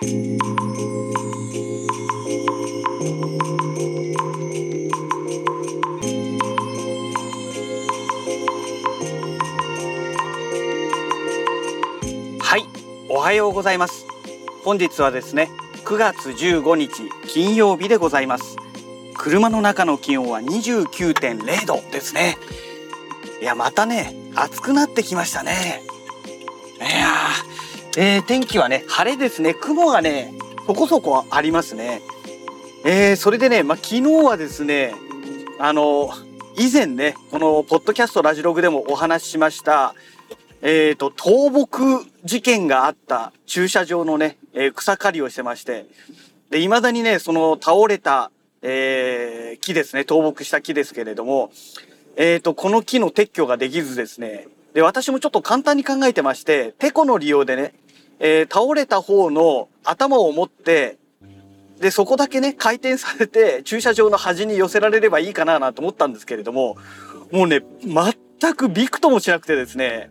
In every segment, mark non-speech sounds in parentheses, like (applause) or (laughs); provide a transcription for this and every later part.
はいおはようございます。本日はですね9月15日金曜日でございます。車の中の気温は29.0度ですね。いやまたね暑くなってきましたね、えー、天気はね晴れですね。雲がねそこそこありますね。えー、それでねまあ、昨日はですねあの以前ねこのポッドキャストラジログでもお話ししましたえ、ー、と、倒木事件があった駐車場のね、えー、草刈りをしてまして、で、未だにね、その倒れた、えー、木ですね、倒木した木ですけれども、え、ー、と、この木の撤去ができずですね、で、私もちょっと簡単に考えてまして、テコの利用でね、えー、倒れた方の頭を持って、で、そこだけね、回転されて、駐車場の端に寄せられればいいかななんて思ったんですけれども、もうね、全くびくともしなくてですね、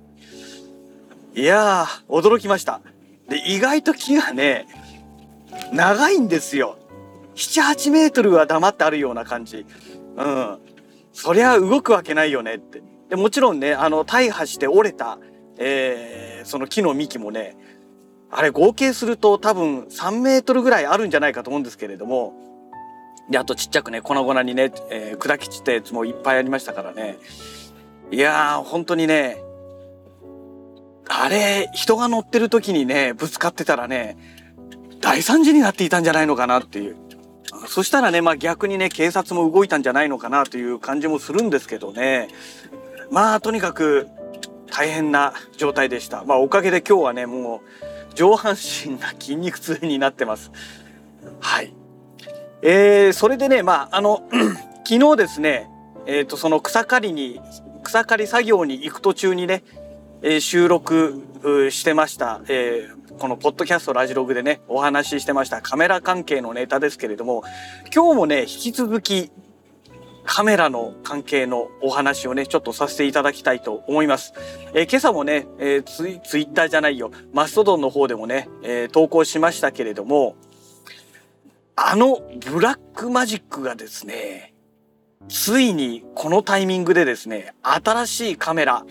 いやー、驚きました。で、意外と木がね、長いんですよ。7、8メートルは黙ってあるような感じ。うん。そりゃ動くわけないよねって。で、もちろんね、あの、大破して折れた、えー、その木の幹もね、あれ合計すると多分3メートルぐらいあるんじゃないかと思うんですけれども、で、あとちっちゃくね、粉々にね、えー、砕き散ったやつもいっぱいありましたからね。いやー、本当にね、あれ、人が乗ってる時にね、ぶつかってたらね、大惨事になっていたんじゃないのかなっていう。そしたらね、まあ逆にね、警察も動いたんじゃないのかなという感じもするんですけどね。まあとにかく大変な状態でした。まあおかげで今日はね、もう上半身が筋肉痛になってます。はい。えー、それでね、まああの、(clears throat) 昨日ですね、えっ、ー、と、その草刈りに、草刈り作業に行く途中にね、えー、収録してました、えー、このポッドキャストラジログでね、お話ししてましたカメラ関係のネタですけれども、今日もね、引き続きカメラの関係のお話をね、ちょっとさせていただきたいと思います。えー、今朝もね、えー、ツイツイッターじゃないよ、マストドンの方でもね、えー、投稿しましたけれども、あのブラックマジックがですね、ついにこのタイミングでですね、新しいカメラ、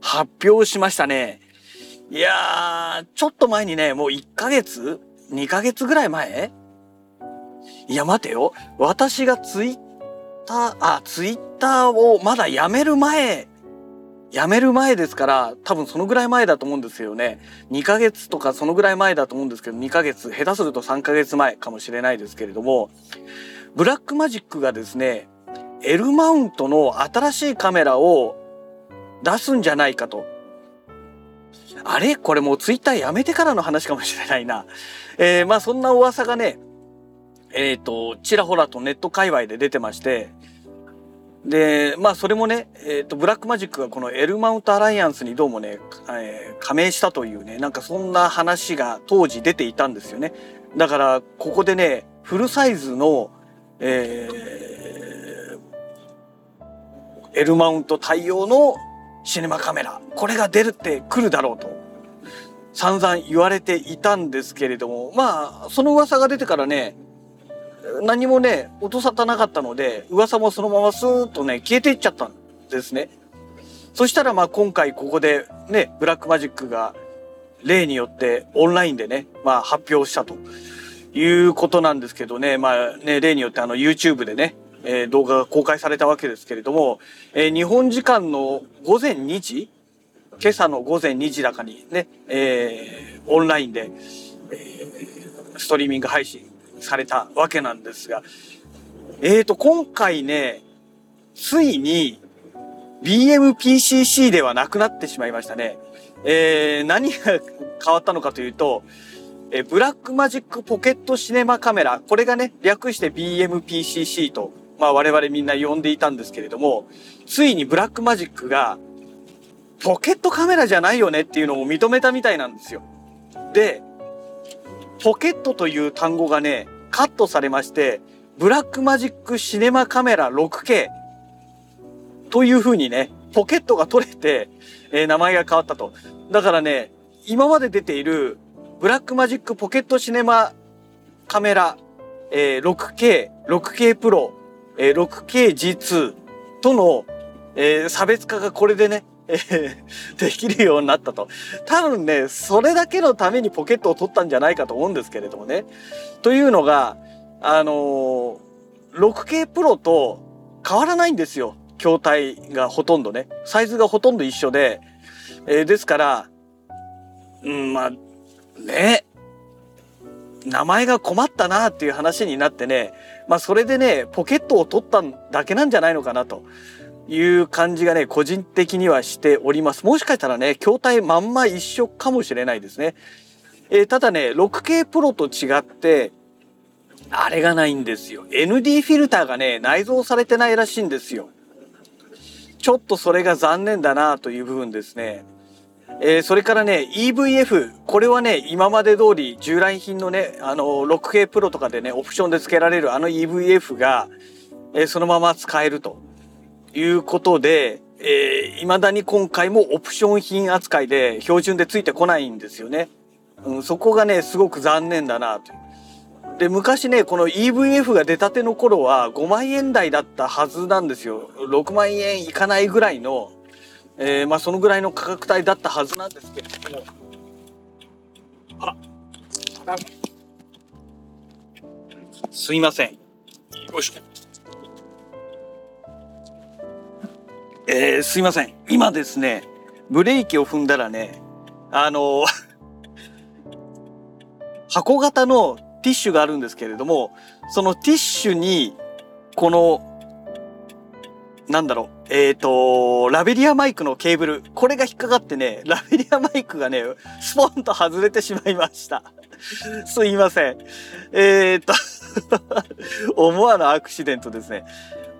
発表しましたね。いやー、ちょっと前にね、もう1ヶ月 ?2 ヶ月ぐらい前？いや、待てよ。私がツイッター、あ、ツイッターをまだやめる前、やめる前ですから、多分そのぐらい前だと思うんですよね。2ヶ月とかそのぐらい前だと思うんですけど、2ヶ月、下手すると3ヶ月前かもしれないですけれども、ブラックマジックがですね、L マウントの新しいカメラを出すんじゃないかと。あれ？これもうツイッターやめてからの話かもしれないな。えー、まあそんな噂がね、えっ、ー、と、ちらほらとネット界隈で出てまして、で、まあそれもね、えっ、ー、と、ブラックマジックがこのエルマウントアライアンスにどうもね、えー、加盟したというね、なんかそんな話が当時出ていたんですよね。だから、ここでね、フルサイズの、えー、エルマウント対応のシネマカメラこれが出るって来るだろうと散々言われていたんですけれどもまあその噂が出てからね何もね音沙汰なかったので噂もそのままスーッとね消えていっちゃったんですね。そしたらまあ今回ここでねブラックマジックが例によってオンラインでね、まあ、発表したということなんですけどねまあね例によってあの YouTube でねえー、動画が公開されたわけですけれども、えー、日本時間の午前2時今朝の午前2時だかにね、えー、オンラインで、えー、ストリーミング配信されたわけなんですが、えーと、今回ね、ついに BMPCC ではなくなってしまいましたね。えー、何が変わったのかというと、えブラックマジックポケットシネマカメラ、これがね、略して BMPCC とまあ我々みんな呼んでいたんですけれども、ついにブラックマジックが、ポケットカメラじゃないよねっていうのを認めたみたいなんですよ。で、ポケットという単語がね、カットされまして、ブラックマジックシネマカメラ 6K という風にね、ポケットが取れて、えー、名前が変わったと。だからね、今まで出ているブラックマジックポケットシネマカメラ、えー、6K、6K プロ、えー、6KG2 との、えー、差別化がこれでね、えー、できるようになったと。多分ね、それだけのためにポケットを取ったんじゃないかと思うんですけれどもね。というのが、あのー、6K プロと変わらないんですよ。筐体がほとんどね。サイズがほとんど一緒で。えー、ですから、うん、まあ、ね、名前が困ったなっていう話になってね、まあそれでね、ポケットを取っただけなんじゃないのかなという感じがね、個人的にはしております。もしかしたらね、筐体まんま一緒かもしれないですね。えー、ただね、6K プロと違って、あれがないんですよ。ND フィルターがね、内蔵されてないらしいんですよ。ちょっとそれが残念だなという部分ですね。えー、それからね EVF これはね今まで通り従来品のねあの 6K プロとかでねオプションで付けられるあの EVF が、えー、そのまま使えるということでえー、未だに今回もオプション品扱いで標準でついてこないんですよね。うん、そこがねすごく残念だなと。で昔ねこの EVF が出たての頃は5万円台だったはずなんですよ。6万円いかないぐらいのえー、まあそのぐらいの価格帯だったはずなんですけれどもあらすいませんよいしょえー、すいません今ですねブレーキを踏んだらねあの (laughs) 箱型のティッシュがあるんですけれどもそのティッシュにこのなんだろうえっ、ー、と、ラベリアマイクのケーブル。これが引っかかってね、ラベリアマイクがね、スポンと外れてしまいました。(laughs) すいません。えっ、ー、と思わぬアクシデントですね。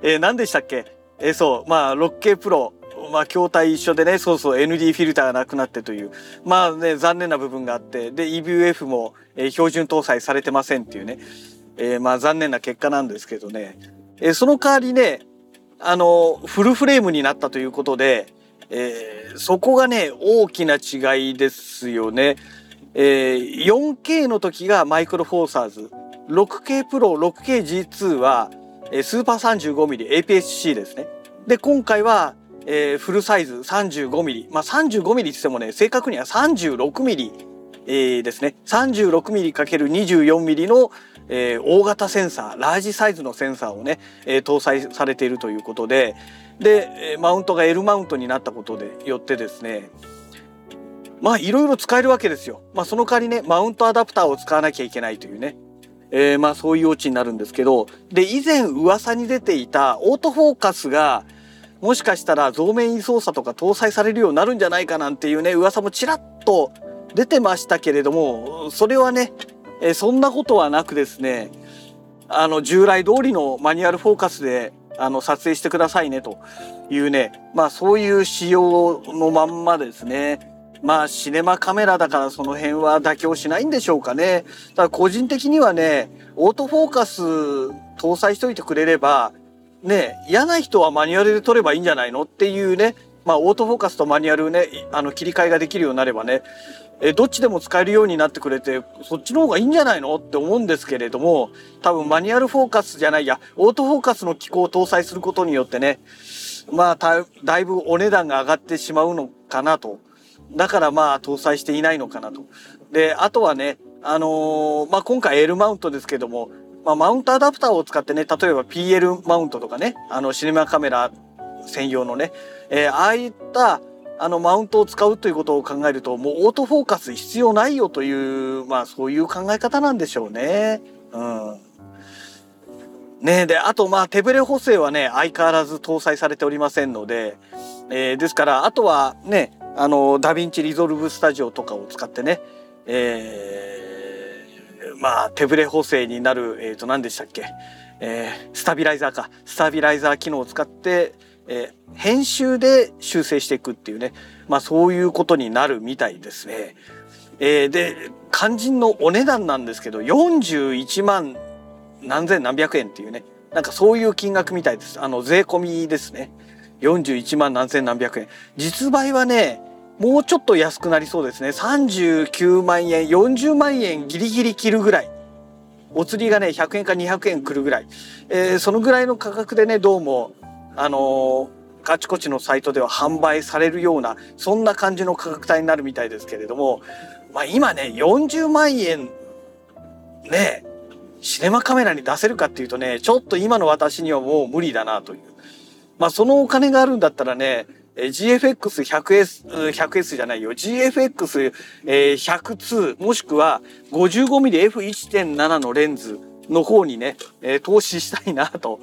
えー、何でしたっけ？え、そう、まあ、6K プロ。まあ、筐体一緒でね、そうそう ND フィルターがなくなってという。まあね、残念な部分があって、で、EVF も、えー、標準搭載されてませんっていうね。えー、まあ、残念な結果なんですけどね。えー、その代わりね、あのフルフレームになったということで、えー、そこがね大きな違いですよね。えー、4K の時がマイクロフォーサーズ 6K プロ 6KG2 は、えー、スーパー 35mm APS-C ですね。で今回は、えー、フルサイズ 35mm まあ 35mm って言ってもね正確には 36mm、えー、ですね 36mm×24mm のえー、大型センサーラージサイズのセンサーをね、えー、搭載されているということででマウントが L マウントになったことでよってですねまあいろいろ使えるわけですよ。まあその代わりねマウントアダプターを使わなきゃいけないというね、えー、まあそういうオチになるんですけどで以前噂に出ていたオートフォーカスがもしかしたら増面位操作とか搭載されるようになるんじゃないかなんていうね噂もちらっと出てましたけれどもそれはねえそんなことはなくですねあの従来通りのマニュアルフォーカスであの撮影してくださいねというねまあそういう仕様のまんまですね。まあシネマカメラだからその辺は妥協しないんでしょうかね。ただ個人的にはねオートフォーカス搭載しといてくれればね嫌な人はマニュアルで撮ればいいんじゃないのっていうね。まあオートフォーカスとマニュアルねあの切り替えができるようになればね。えどっちでも使えるようになってくれてそっちの方がいいんじゃないのって思うんですけれども多分マニュアルフォーカスじゃないやオートフォーカスの機構を搭載することによってねまあだいぶお値段が上がってしまうのかなとだからまあ搭載していないのかなとであとはねあのー、まあ今回 L マウントですけどもまあ、マウントアダプターを使ってね例えば PL マウントとかねあのシネマカメラ専用のね、えー、ああいったあのマウントを使うということを考えるともうオートフォーカス必要ないよというまあそういう考え方なんでしょうね。うん。ねであとまあ手ブレ補正はね相変わらず搭載されておりませんので、えー、ですからあとはねあのダヴィンチリゾルブスタジオとかを使ってね、えー、まあ手ブレ補正になるえっ、ー、と何でしたっけ、えー、スタビライザーかスタビライザー機能を使ってえー、編集で修正していくっていうね、まあそういうことになるみたいですね。えー、で、肝心のお値段なんですけど、41万何千何百円っていうね、なんかそういう金額みたいです。あの、税込みですね。41万何千何百円。実売はね、もうちょっと安くなりそうですね。39万円40万円ギリギリ切るぐらい。お釣りがね100円か200円くるぐらい、えー、そのぐらいの価格でねどうもあのー、あちこちのサイトでは販売されるようなそんな感じの価格帯になるみたいですけれども、まあ、今ね40万円ねシネマカメラに出せるかっていうとねちょっと今の私にはもう無理だなという。まあそのお金があるんだったらね GFX100S、100S じゃないよ。GFX100-2 もしくは 55mmF1.7 のレンズの方にね、えー、投資したいなと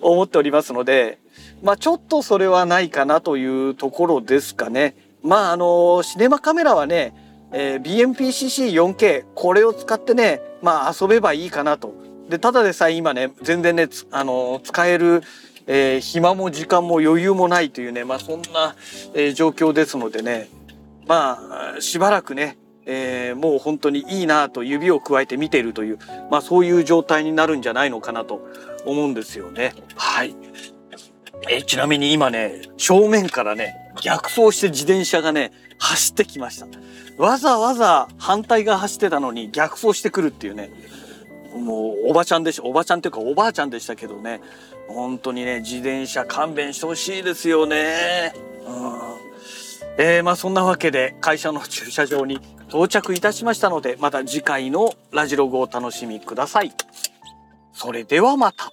思っておりますので、まあちょっとそれはないかなというところですかね。まああの、シネマカメラはね、えー、BMPCC4K これを使ってね、まあ遊べばいいかなと。で、ただでさえ今ね、全然ね、あの、使えるえー、暇も時間も余裕もないというね、まあ、そんな、えー、状況ですのでね、まあ、しばらくね、えー、もう本当にいいなと指を加えて見ているという、まあ、そういう状態になるんじゃないのかなと思うんですよね。はい。えー、ちなみに今ね、正面からね、逆走して自転車がね、走ってきました。わざわざ反対側走ってたのに逆走してくるっていうね。もうおばちゃんでしょ、おばちゃんっていうかおばあちゃんでしたけどね。本当にね、自転車勘弁してほしいですよね。うん。えー、まあそんなわけで会社の駐車場に到着いたしましたので、また次回のラジログをお楽しみください。それではまた。